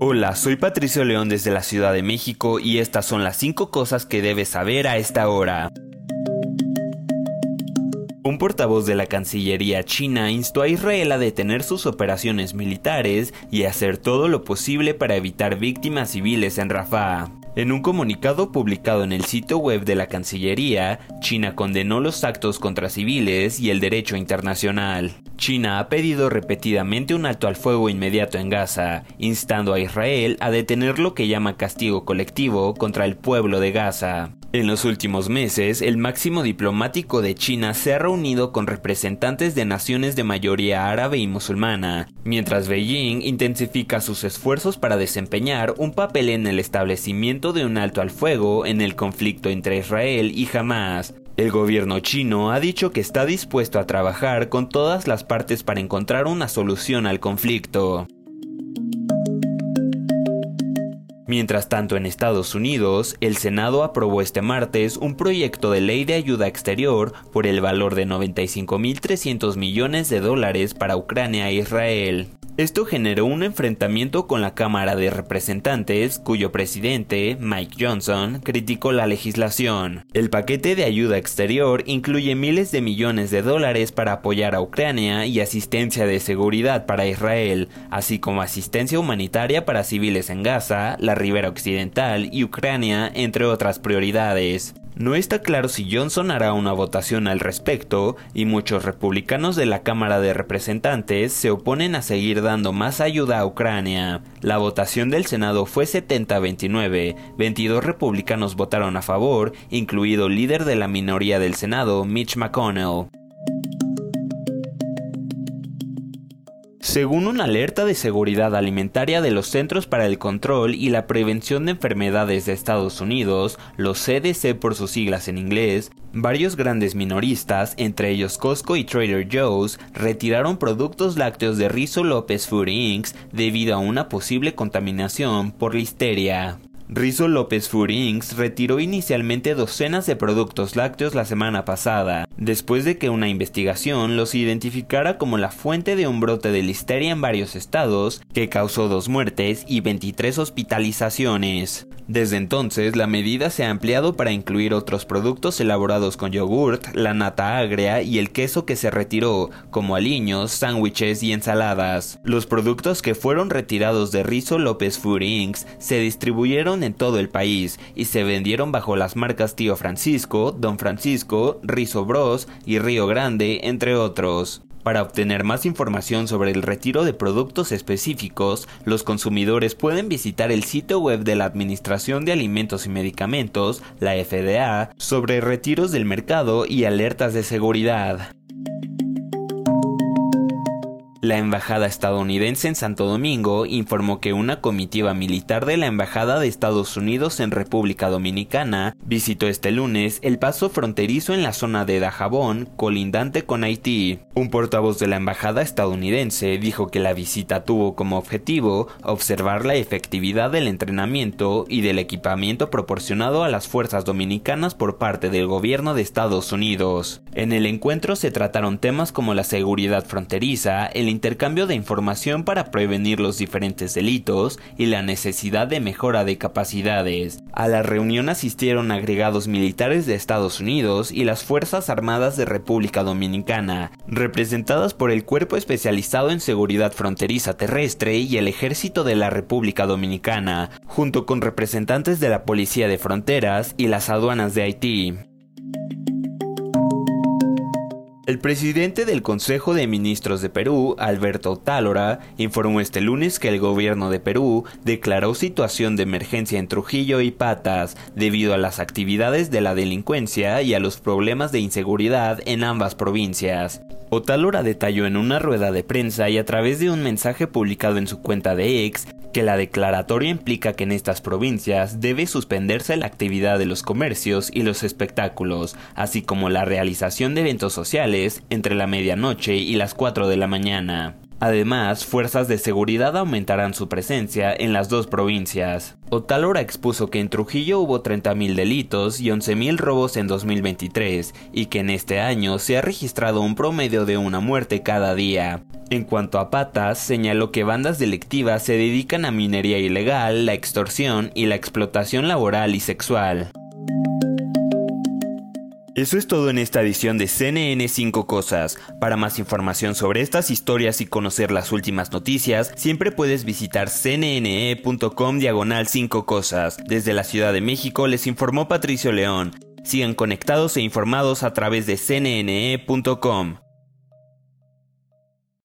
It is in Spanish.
Hola, soy Patricio León desde la Ciudad de México y estas son las 5 cosas que debes saber a esta hora. Un portavoz de la Cancillería china instó a Israel a detener sus operaciones militares y hacer todo lo posible para evitar víctimas civiles en Rafah. En un comunicado publicado en el sitio web de la Cancillería, China condenó los actos contra civiles y el derecho internacional. China ha pedido repetidamente un alto al fuego inmediato en Gaza, instando a Israel a detener lo que llama castigo colectivo contra el pueblo de Gaza. En los últimos meses, el máximo diplomático de China se ha reunido con representantes de naciones de mayoría árabe y musulmana, mientras Beijing intensifica sus esfuerzos para desempeñar un papel en el establecimiento de un alto al fuego en el conflicto entre Israel y Hamas. El gobierno chino ha dicho que está dispuesto a trabajar con todas las partes para encontrar una solución al conflicto. Mientras tanto, en Estados Unidos, el Senado aprobó este martes un proyecto de ley de ayuda exterior por el valor de 95.300 millones de dólares para Ucrania e Israel. Esto generó un enfrentamiento con la Cámara de Representantes, cuyo presidente, Mike Johnson, criticó la legislación. El paquete de ayuda exterior incluye miles de millones de dólares para apoyar a Ucrania y asistencia de seguridad para Israel, así como asistencia humanitaria para civiles en Gaza, la ribera occidental y Ucrania, entre otras prioridades. No está claro si Johnson hará una votación al respecto y muchos republicanos de la Cámara de Representantes se oponen a seguir dando más ayuda a Ucrania. La votación del Senado fue 70-29, 22 republicanos votaron a favor, incluido líder de la minoría del Senado, Mitch McConnell. Según una alerta de seguridad alimentaria de los Centros para el Control y la Prevención de Enfermedades de Estados Unidos, los CDC por sus siglas en inglés, varios grandes minoristas, entre ellos Costco y Trader Joe's, retiraron productos lácteos de Rizzo López Food Inc. debido a una posible contaminación por listeria. Rizzo López Food retiró inicialmente docenas de productos lácteos la semana pasada, después de que una investigación los identificara como la fuente de un brote de listeria en varios estados que causó dos muertes y 23 hospitalizaciones. Desde entonces, la medida se ha ampliado para incluir otros productos elaborados con yogurt, la nata agria y el queso que se retiró, como aliños, sándwiches y ensaladas. Los productos que fueron retirados de Rizzo López Food se distribuyeron en todo el país y se vendieron bajo las marcas Tío Francisco, Don Francisco, Rizzo Bros y Río Grande, entre otros. Para obtener más información sobre el retiro de productos específicos, los consumidores pueden visitar el sitio web de la Administración de Alimentos y Medicamentos, la FDA, sobre retiros del mercado y alertas de seguridad. La embajada estadounidense en Santo Domingo informó que una comitiva militar de la Embajada de Estados Unidos en República Dominicana visitó este lunes el paso fronterizo en la zona de Dajabón, colindante con Haití. Un portavoz de la embajada estadounidense dijo que la visita tuvo como objetivo observar la efectividad del entrenamiento y del equipamiento proporcionado a las fuerzas dominicanas por parte del gobierno de Estados Unidos. En el encuentro se trataron temas como la seguridad fronteriza, el intercambio de información para prevenir los diferentes delitos y la necesidad de mejora de capacidades. A la reunión asistieron agregados militares de Estados Unidos y las Fuerzas Armadas de República Dominicana, representadas por el Cuerpo Especializado en Seguridad Fronteriza Terrestre y el Ejército de la República Dominicana, junto con representantes de la Policía de Fronteras y las aduanas de Haití. El presidente del Consejo de Ministros de Perú, Alberto Tálora, informó este lunes que el gobierno de Perú declaró situación de emergencia en Trujillo y Patas debido a las actividades de la delincuencia y a los problemas de inseguridad en ambas provincias. Otálora detalló en una rueda de prensa y a través de un mensaje publicado en su cuenta de ex que la declaratoria implica que en estas provincias debe suspenderse la actividad de los comercios y los espectáculos, así como la realización de eventos sociales entre la medianoche y las 4 de la mañana. Además, fuerzas de seguridad aumentarán su presencia en las dos provincias. Otalora expuso que en Trujillo hubo 30.000 delitos y 11.000 robos en 2023 y que en este año se ha registrado un promedio de una muerte cada día. En cuanto a Patas, señaló que bandas delictivas se dedican a minería ilegal, la extorsión y la explotación laboral y sexual. Eso es todo en esta edición de CNN 5 Cosas. Para más información sobre estas historias y conocer las últimas noticias, siempre puedes visitar cnne.com diagonal 5 Cosas. Desde la Ciudad de México les informó Patricio León. Sigan conectados e informados a través de cnne.com.